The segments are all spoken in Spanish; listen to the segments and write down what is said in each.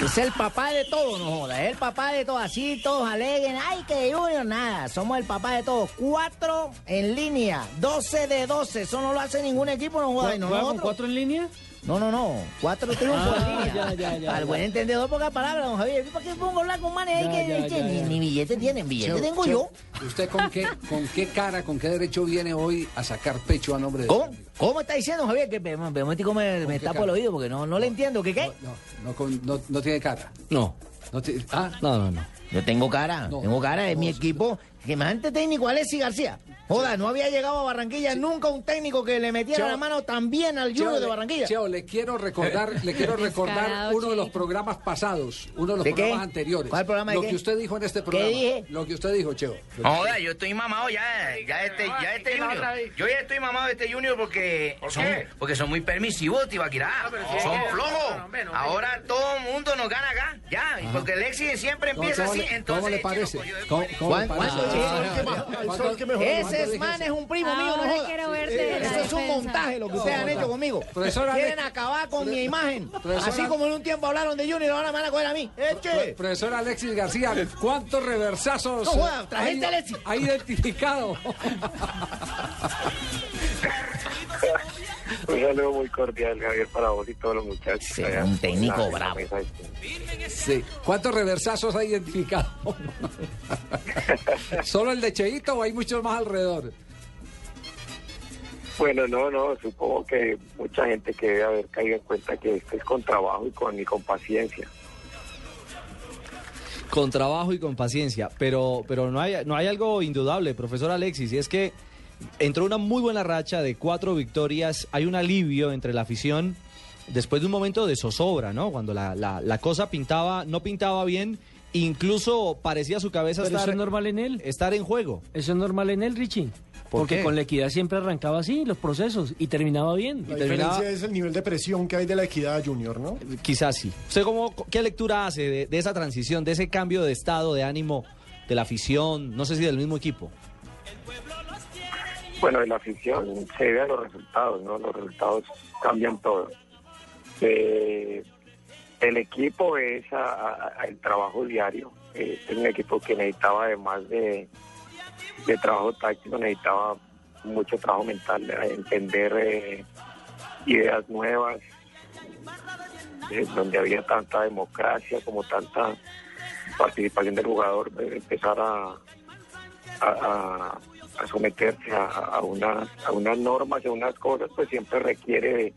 Es el papá de todo, no joda. Es el papá de todo. Así todos aleguen. Ay, que Junior, nada. Somos el papá de todos. Cuatro en línea. 12 de 12. Eso no lo hace ningún equipo, no joda. Y no ¿Juega con nosotros. cuatro en línea? No, no, no. Cuatro triunfos Ah, en línea. ya, ya, ya, Al buen entendedor, poca palabra, don Javier. ¿Para qué pongo hablar con manes ahí Ya, que, ya, que ya, ni, ya. ni billete tienen? Billete tengo yo. ¿Usted con qué, con qué cara, con qué derecho viene hoy a sacar pecho a nombre de... ¿Cómo? ¿Cómo está diciendo, Javier? Que me, me, me, me, me qué tapo cara? el oído porque no, no le entiendo. ¿Qué qué? No, no, con- no, no tiene cara. No, ah, no, no, no. Yo tengo cara, No, tengo cara de no, mi equipo. Que más antes técnico Alexis García. Joda, no había llegado a Barranquilla nunca un técnico que le metiera Cheo, la mano tan bien al Junior de Barranquilla. Cheo, le quiero recordar, le quiero recordar uno de los programas pasados, uno de los ¿De qué? programas anteriores. ¿Cuál programa de Lo qué? que usted dijo en este programa. dije? Lo que usted dijo, Cheo. Joda, yo estoy mamado ya, ya este, ya este Junior. Yo ya estoy mamado de este Junior porque son, porque son muy permisivos, Tibaquirá. Son flojos. Ahora todo el mundo nos gana acá, ya. Y porque Lexi siempre ¿Cómo, empieza cómo así, le, entonces... cómo le parece? pues yo después ¿Cómo, digo, cómo le ¿Cuán- parece? cuánto dice? Ah, ¿cuánto- Ese es man es un primo mío, no quiero verte Eso es un montaje lo que ustedes han hecho conmigo. Quieren Ale- acabar con mi imagen. Así como en un tiempo hablaron de Junior, ahora me van a coger a mí. ¡Eche! Profesor Alexis García, ¿cuántos reversazos No trajiste Alexis. ha identificado? Un saludo muy cordial, Javier, para vos y todos los muchachos. Sí, allá un técnico bravo. Sí. ¿Cuántos reversazos ha identificado? ¿Solo el de Cheito o hay muchos más alrededor? Bueno, no, no, supongo que mucha gente que debe haber caído en cuenta que esto es con trabajo y con, y con paciencia. Con trabajo y con paciencia, pero, pero no, hay, no hay algo indudable, profesor Alexis, y es que entró una muy buena racha de cuatro victorias, hay un alivio entre la afición después de un momento de zozobra, ¿no? Cuando la, la, la cosa pintaba, no pintaba bien, incluso parecía su cabeza Pero eso estar, es normal en él. estar en juego. Eso es normal en él, Richie. ¿Por Porque qué? con la equidad siempre arrancaba así los procesos y terminaba bien. La Y terminaba- diferencia es el nivel de presión que hay de la equidad junior, ¿no? Quizás sí. ¿Usted cómo, qué lectura hace de, de esa transición, de ese cambio de estado de ánimo de la afición, no sé si del mismo equipo? Bueno, de la afición se debe a los resultados, ¿no? Los resultados cambian todo. Eh, el equipo es a- el trabajo diario. Es un equipo que necesitaba, además de, de trabajo táctico, necesitaba mucho trabajo mental, de entender eh, ideas nuevas, eh, donde había tanta democracia como tanta participación del jugador, empezar a, a- someterse a, unas, a unas normas y a unas cosas, pues siempre requiere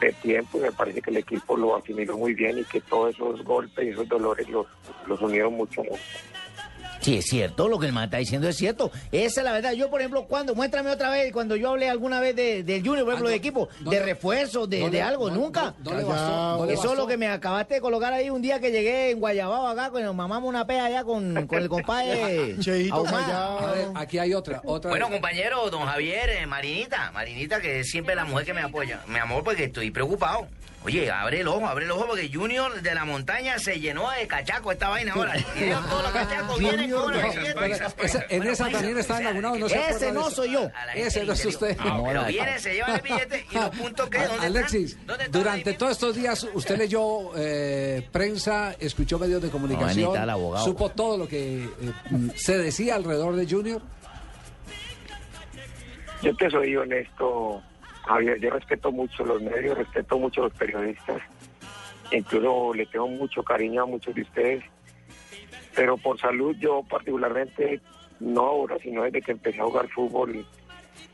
de, tiempo y me parece que el equipo lo asimiló muy bien y que todos esos golpes y esos dolores los, los unieron mucho. Sí, es cierto, lo que el man está diciendo es cierto. Esa es la verdad. Yo, por ejemplo, cuando, muéstrame otra vez, cuando yo hablé alguna vez de, del Junior, por ejemplo, Ah, no, de equipo, de refuerzo, de, de algo, nunca. Eso es lo que me acabaste de colocar ahí un día que llegué en Guayabao acá, cuando mamamos una pea allá con, con el compadre. Cheito. A ver, aquí hay otra. otra Bueno, compañero, don Javier, eh, Marinita, Marinita, que es siempre la mujer que me apoya. Mi amor, porque estoy preocupado. Oye, abre el ojo, abre el ojo, porque Junior de la montaña se llenó de cachaco esta vaina ahora. Todos los cachacos vienen con en esa también está enabonado, no acuerda Ese no soy yo. Ese no es usted. pero vienen, se llevan el billete y los puntos que, ¿dónde Alexis, durante todos estos días usted leyó eh, prensa, escuchó medios de comunicación, supo todo lo que eh, se decía alrededor de Junior. Yo te soy honesto, Javier, yo respeto mucho los medios, respeto mucho los periodistas, incluso le tengo mucho cariño a muchos de ustedes, pero por salud yo particularmente, no ahora, sino desde que empecé a jugar fútbol,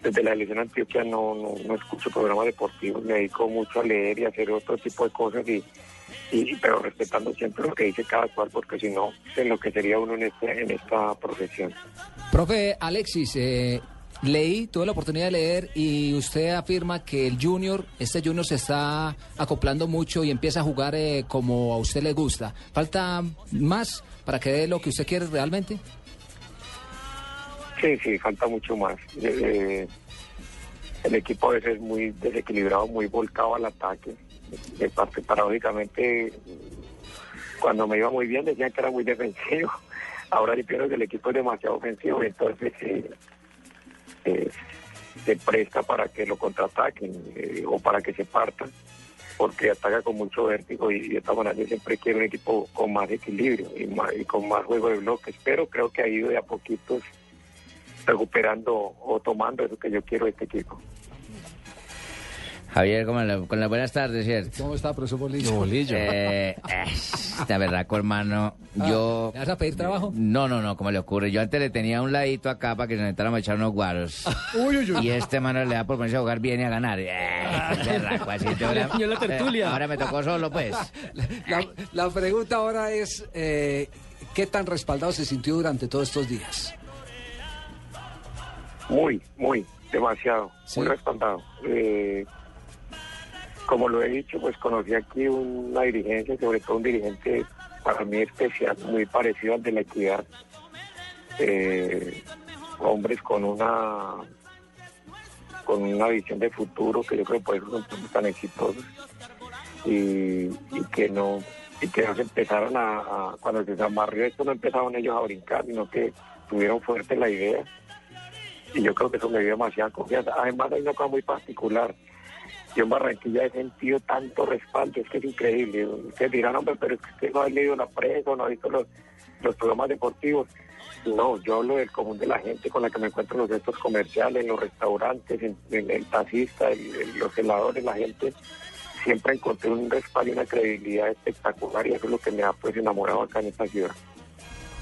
desde la elección Antioquia no, no, no escucho programas deportivos, me dedico mucho a leer y hacer otro tipo de cosas, y, y pero respetando siempre lo que dice cada cual, porque si no, se enloquecería uno en, este, en esta profesión. Profe Alexis, eh, leí, tuve la oportunidad de leer y usted afirma que el Junior, este Junior se está acoplando mucho y empieza a jugar eh, como a usted le gusta. ¿Falta más para que dé lo que usted quiere realmente? Sí, sí, falta mucho más. Eh, el equipo a veces es muy desequilibrado, muy volcado al ataque. De parte, paradójicamente, cuando me iba muy bien decían que era muy defensivo. Ahora yo que el equipo es demasiado ofensivo, entonces eh, eh, se presta para que lo contraataquen eh, o para que se partan, porque ataca con mucho vértigo y de esta manera yo siempre quiero un equipo con más equilibrio y, más- y con más juego de bloques, pero creo que ha ido de a poquitos recuperando o tomando eso que yo quiero de este equipo. Javier, con, la- con las buenas tardes, ¿cierto? ¿Cómo está, profesor Bolillo? Bolillo. Eh, de verdad, hermano, yo... ¿Le vas a pedir trabajo? No, no, no, como le ocurre. Yo antes le tenía un ladito acá para que se necesitáramos echar unos guaros. Uy, uy, uy. Y este mano le da por ponerse a jugar bien y a ganar. Eh, qué berraco, así te ahora, Yo la tertulia. eh, ahora me tocó solo, pues. La, la pregunta ahora es, eh, ¿qué tan respaldado se sintió durante todos estos días? Muy, muy, demasiado, Sí. muy respaldado. Eh, como lo he dicho, pues conocí aquí una dirigencia, sobre todo un dirigente para mí especial, muy parecido al de la equidad. Eh, hombres con una con una visión de futuro que yo creo que por eso son tan exitosos y, que no y que no se empezaron a, a- cuando se amarrió esto no empezaron ellos a brincar sino que tuvieron fuerte la idea y yo creo que eso me dio demasiada confianza. Además hay una cosa muy particular. Yo en Barranquilla he sentido tanto respaldo, es que es increíble. Ustedes dirán, hombre, pero es que usted no ha leído la prensa, no ha visto los, los programas deportivos. No, yo hablo del común de la gente con la que me encuentro en los centros comerciales, en los restaurantes, en, el taxista, en los heladores, la gente. Siempre encontré un respaldo y una credibilidad espectacular y eso es lo que me ha pues enamorado acá en esta ciudad.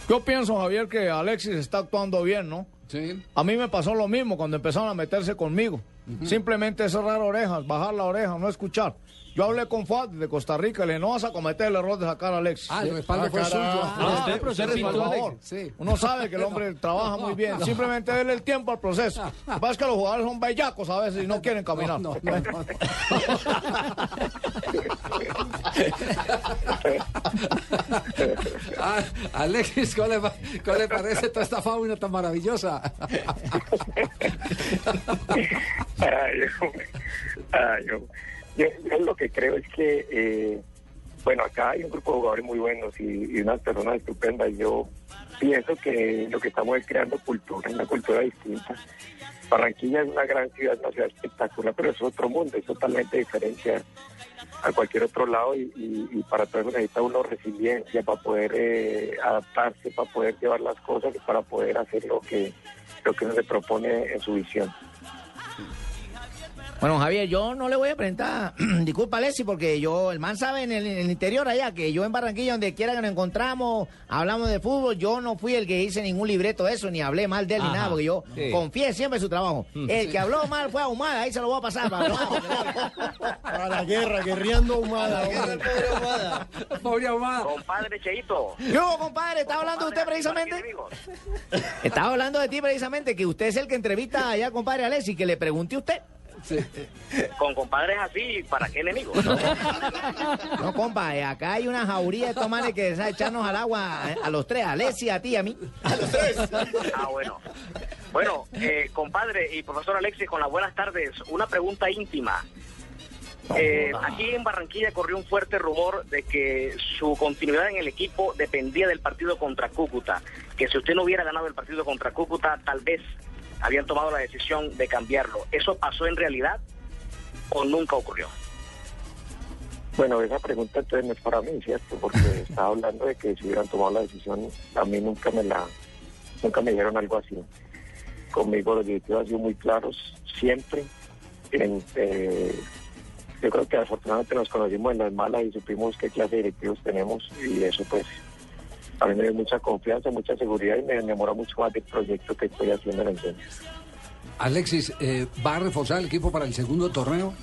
Yo pienso, Javier, que Alexis está actuando bien, ¿no? Sí. A mí me pasó lo mismo cuando empezaron a meterse conmigo. Simplemente cerrar orejas, bajar la oreja, no escuchar. Yo hablé con Fuad de Costa Rica y le no vas a cometer el error de sacar a Alexis. Ah, el respaldo fue suyo. Ah, usted, usted, profesor, por respaldó a favor. Alexis, sí. Uno sabe que el hombre trabaja muy bien. Simplemente darle el tiempo al proceso. Lo que pasa es que los jugadores son bellacos a veces y no quieren caminar. Ah, Alexis, ¿cómo le, parece toda esta fauna tan maravillosa? Yo, lo que creo es que, eh, bueno, acá hay un grupo de jugadores muy buenos y, y unas personas estupendas. Yo pienso que lo que estamos es creando cultura, una cultura distinta. Barranquilla es una gran ciudad, una ciudad espectacular, pero es otro mundo, es totalmente diferente a, cualquier otro lado y, y- y para todo eso necesita uno resiliencia para poder eh, adaptarse, para poder llevar las cosas y para poder hacer lo que, lo que uno se propone en su visión. Bueno, Javier, yo no le voy a presentar, disculpa, Alexis, porque yo, el man sabe en el, en el interior allá, que yo en Barranquilla, donde quiera que nos encontramos, hablamos de fútbol, yo no fui el que hice ningún libreto de eso, ni hablé mal de él, ni nada, porque yo sí. confié siempre en su trabajo. El que habló mal fue ahumada, ahí se lo voy a pasar. Para Para la guerra, guerreando ahumada. hombre. Pobre Ahumada. Compadre Cheito. Yo, compadre, estaba hablando de usted precisamente. Estaba hablando de ti precisamente, que usted es el que entrevista allá, compadre Alexis, que le pregunté a Con compadres así, ¿para qué enemigos? No, compa, eh, acá hay una jauría de estos manes que sabe echarnos al agua eh, a los tres, a Alexis, a ti, a mí. Ah, bueno. Bueno, eh, compadre y profesor Alexis, con las buenas tardes, una pregunta íntima. Eh, aquí en Barranquilla corrió un fuerte rumor de que su continuidad en el equipo dependía del partido contra Cúcuta, que si usted no hubiera ganado el partido contra Cúcuta, tal vez habían tomado la decisión de cambiarlo. ¿Eso pasó en realidad o nunca ocurrió? Bueno, esa pregunta entonces no es para mí, ¿cierto? Porque estaba hablando de que si hubieran tomado la decisión, a mí nunca me la, nunca me dijeron algo así. Conmigo los directivos han sido muy claros, siempre. En, eh, yo creo que afortunadamente nos conocimos en las malas y supimos qué clase de directivos tenemos y eso pues a mí me dio mucha confianza, mucha seguridad y me enamora mucho más del proyecto que estoy haciendo en el centro. Alexis, eh, ¿va a reforzar el equipo para el segundo torneo?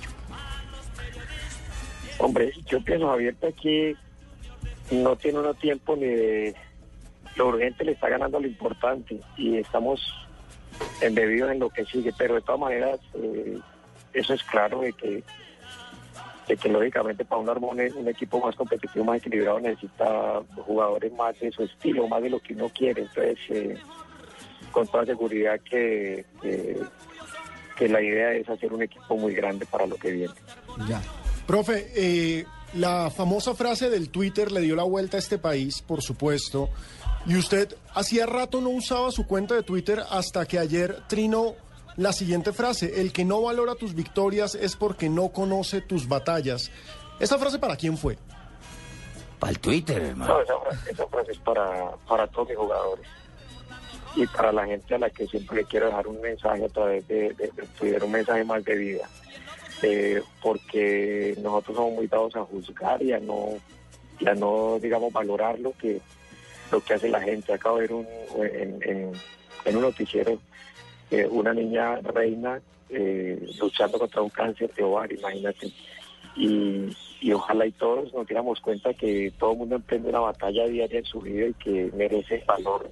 Hombre, yo pienso, Javier, que no tiene uno tiempo ni de... Lo urgente le está ganando lo importante y estamos embebidos en lo que sigue, pero de todas maneras eh, eso es claro de que que lógicamente para un armón un equipo más competitivo, más equilibrado necesita jugadores más de su estilo, más de lo que uno quiere, entonces eh, con toda seguridad que, que que la idea es hacer un equipo muy grande para lo que viene. Ya. Profe, eh, la famosa frase del Twitter le dio la vuelta a este país, por supuesto. Y usted hacía rato no usaba su cuenta de Twitter hasta que ayer Trino la siguiente frase, el que no valora tus victorias es porque no conoce tus batallas. ¿Esta frase para quién fue? Para el Twitter, hermano. No, esa frase, esa frase es para, para todos mis jugadores y para la gente a la que siempre le quiero dejar un mensaje a través de, de, de Twitter, un mensaje más de vida. Eh, porque nosotros somos muy dados a juzgar y a no, y a no digamos, valorar lo que, lo que hace la gente. Acabo de ver un, en, en, en un noticiero eh, una niña reina eh, luchando contra un cáncer de ovario, imagínate. Y, ojalá y todos nos diéramos cuenta que todo el mundo emprende una batalla diaria en su vida y que merece valor,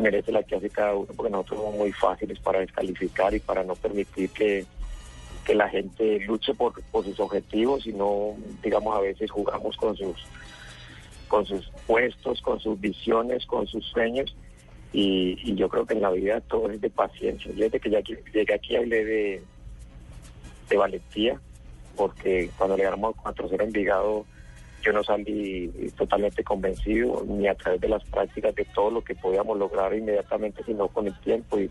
merece la que hace cada uno, porque nosotros somos muy fáciles para descalificar y para no permitir que, que la gente luche por, por sus objetivos y no, digamos, a veces jugamos con sus con sus puestos, con sus visiones, con sus sueños. Y, y yo creo que en la vida todo es de paciencia. Yo desde que ya llegué aquí hablé de, de valentía, porque cuando le ganamos 4-0 a Envigado, yo no salí totalmente convencido, ni a través de las prácticas de todo lo que podíamos lograr inmediatamente, sino con el tiempo. Y,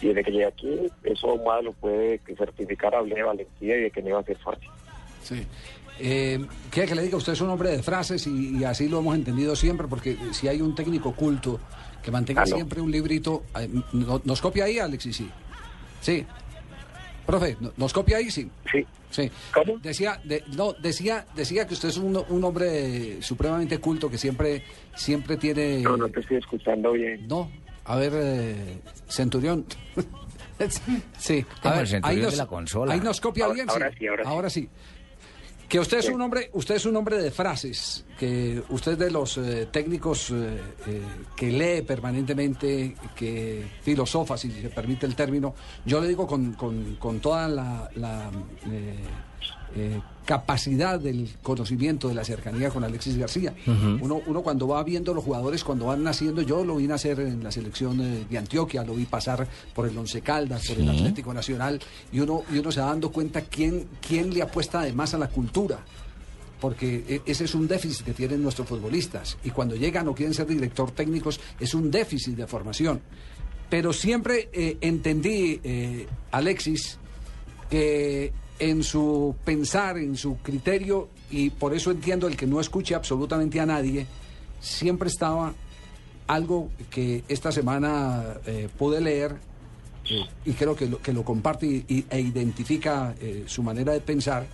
desde que llegué aquí, eso más lo puede certificar, hablé de valentía y de que no iba a ser fácil. Sí. Eh, ¿Quiere que le diga? Usted es un hombre de frases y, y así lo hemos entendido siempre, porque si hay un técnico culto que mantenga siempre un librito, eh, no- ¿nos copia ahí, Alexis? Sí. Sí. Profe, ¿no- ¿nos copia ahí? Sí. Sí. Sí. Decía, de- no, decía, decía que usted es un, un hombre supremamente culto que siempre, siempre tiene. No, no te estoy escuchando bien. No, a ver, eh, Centurión. sí, a ver, Centurión ahí de la consola. ahí nos copia Ahora- bien. ahora sí, ahora sí. sí. Que usted es un hombre, usted es un hombre de frases, que usted es de los eh, técnicos eh, eh, que lee permanentemente, que filosofa, si se permite el término. Yo le digo con, con- con toda la, la, capacidad del conocimiento, de la cercanía con Alexis García. uno, uno cuando va viendo los jugadores, cuando van naciendo, yo lo vi nacer en la selección eh, de Antioquia, lo vi pasar por el Once Caldas, por el Atlético Nacional, y uno, y uno se va dando cuenta quién, quién le apuesta además a la cultura porque e- ese es un déficit que tienen nuestros futbolistas y cuando llegan o quieren ser director técnicos es un déficit de formación. Pero siempre eh, entendí, eh, Alexis, que en su pensar, en su criterio, y por eso entiendo el que no escuche absolutamente a nadie, siempre estaba algo que esta semana eh, pude leer eh, y creo que lo, que lo comparte y- y- e identifica eh, su manera de pensar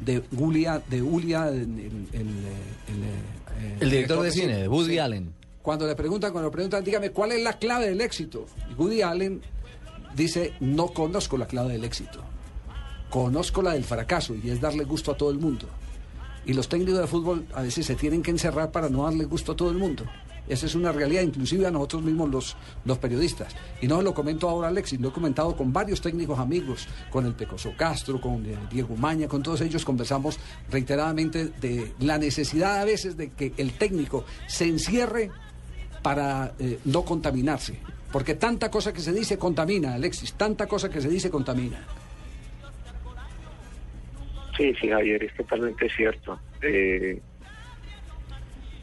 de Julia, de Julia, el, el- el, El director de cine, de Woody Allen. Cuando le preguntan, cuando le preguntan, dígame, ¿cuál es la clave del éxito? Woody Allen dice, no conozco la clave del éxito. Conozco la del fracaso y es darle gusto a todo el mundo. Y los técnicos de fútbol a veces se tienen que encerrar para no darle gusto a todo el mundo. Esa es una realidad, inclusive a nosotros mismos los, los periodistas. Y no lo comento ahora Alexis, lo he comentado con varios técnicos amigos, con el Pecoso Castro, con eh, Diego Maña, con todos ellos conversamos reiteradamente de la necesidad a veces de que el técnico se encierre para eh, no contaminarse. Porque tanta cosa que se dice contamina, Alexis, tanta cosa que se dice contamina. Sí, sí, Javier, es totalmente cierto. Eh,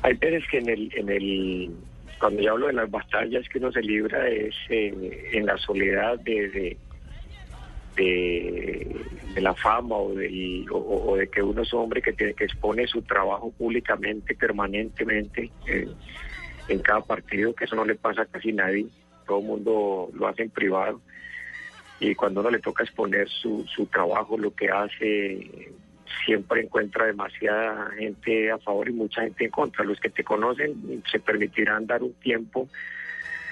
hay veces que en el, en el, cuando yo hablo de las batallas que uno se libra es eh, en la soledad de, de, de, la fama o, del- o, o de que uno es hombre que tiene que expone su trabajo públicamente, permanentemente, eh, en cada partido, que eso no le pasa a casi nadie. Todo el mundo lo hace en privado y cuando uno le toca exponer su, su trabajo, lo que hace, siempre encuentra demasiada gente a favor y mucha gente en contra. Los que te conocen se permitirán dar un tiempo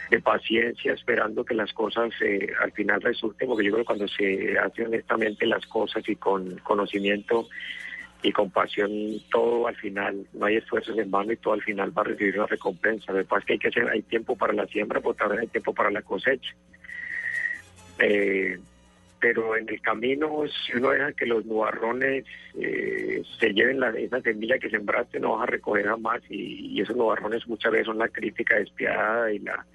de paciencia esperando que las cosas eh, al final resulten, porque yo creo que cuando se hace honestamente las cosas y con conocimiento y con pasión, todo al final, no hay esfuerzos en vano y todo al final va a recibir una recompensa. Lo que que hay, que hacer, hay tiempo para la siembra, pero también hay tiempo para la cosecha. Eh, pero en el camino, si uno deja que los nubarrones eh, se lleven la, esa semilla que sembraste, no vas a recoger jamás. Y, y esos nubarrones muchas veces son la crítica despiadada y la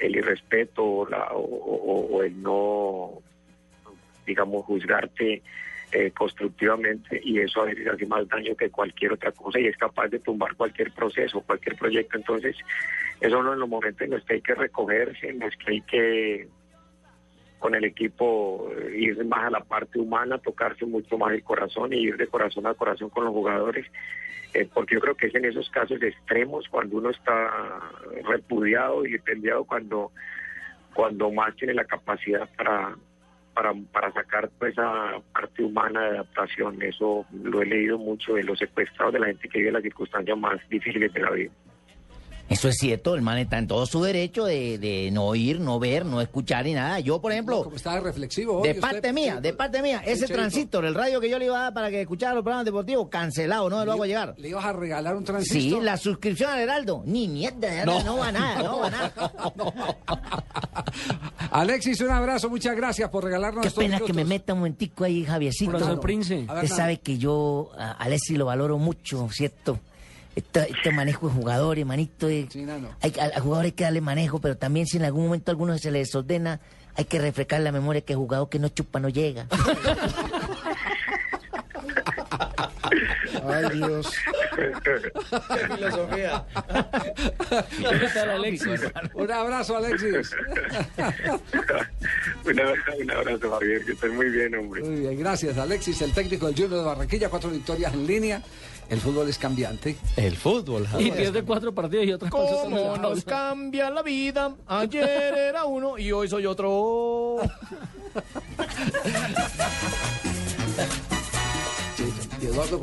el irrespeto o, la, o, el no, digamos, juzgarte eh, constructivamente. Y eso a veces hace más daño que cualquier otra cosa y es capaz de tumbar cualquier proceso, cualquier proyecto. Entonces, eso no en los momentos en los que hay que recogerse, en los que hay que con el equipo, eh, ir más a la parte humana, tocarse mucho más el corazón y ir de corazón a corazón con los jugadores, eh, porque yo creo que es en esos casos extremos cuando uno está repudiado y pendiado cuando, cuando más tiene la capacidad para, para, sacar pues, esa parte humana de adaptación. Eso lo he leído mucho de los secuestrados, de la gente que vive las circunstancias más difíciles de la vida. Eso es cierto, el man está en todo su derecho de, de no oír, no ver, no escuchar ni nada. Yo, por ejemplo, Como estaba reflexivo hoy, de usted, parte mía, sí, de parte mía, ese Cheito. transistor, el radio que yo le iba a dar para que escuchara los programas deportivos, cancelado, no me lo hago llegar. ¿Le ibas a regalar un Sí, transistor? la suscripción al Heraldo, ni mierda, no, no va nada, no va nada. Alexis, un abrazo, muchas gracias por regalarnos Qué estos pena que me minutos. meta un momentico ahí, Javiercito. Profesor Prince. A Usted sabe que yo a Alexis lo valoro mucho, ¿cierto? Este, este manejo de jugadores, manito. eh, Sí, hay, al, al jugador hay que darle manejo, pero también si en algún momento a alguno se le desordena, hay que refrescar la memoria que el jugador que no chupa no llega. Ay, Dios. Filosofía. ¿Qué tal, Alexis? Un abrazo, Alexis. un, abrazo, un abrazo, Javier, que estés muy bien, hombre. Muy bien, gracias, Alexis, el técnico del Junior de Barranquilla, cuatro victorias en línea. El fútbol es cambiante. El fútbol, Y pierde cuatro partidos y otras cosas. ¿Cómo nos cambia la vida? Ayer era uno y hoy soy otro. Sí, y Eduardo.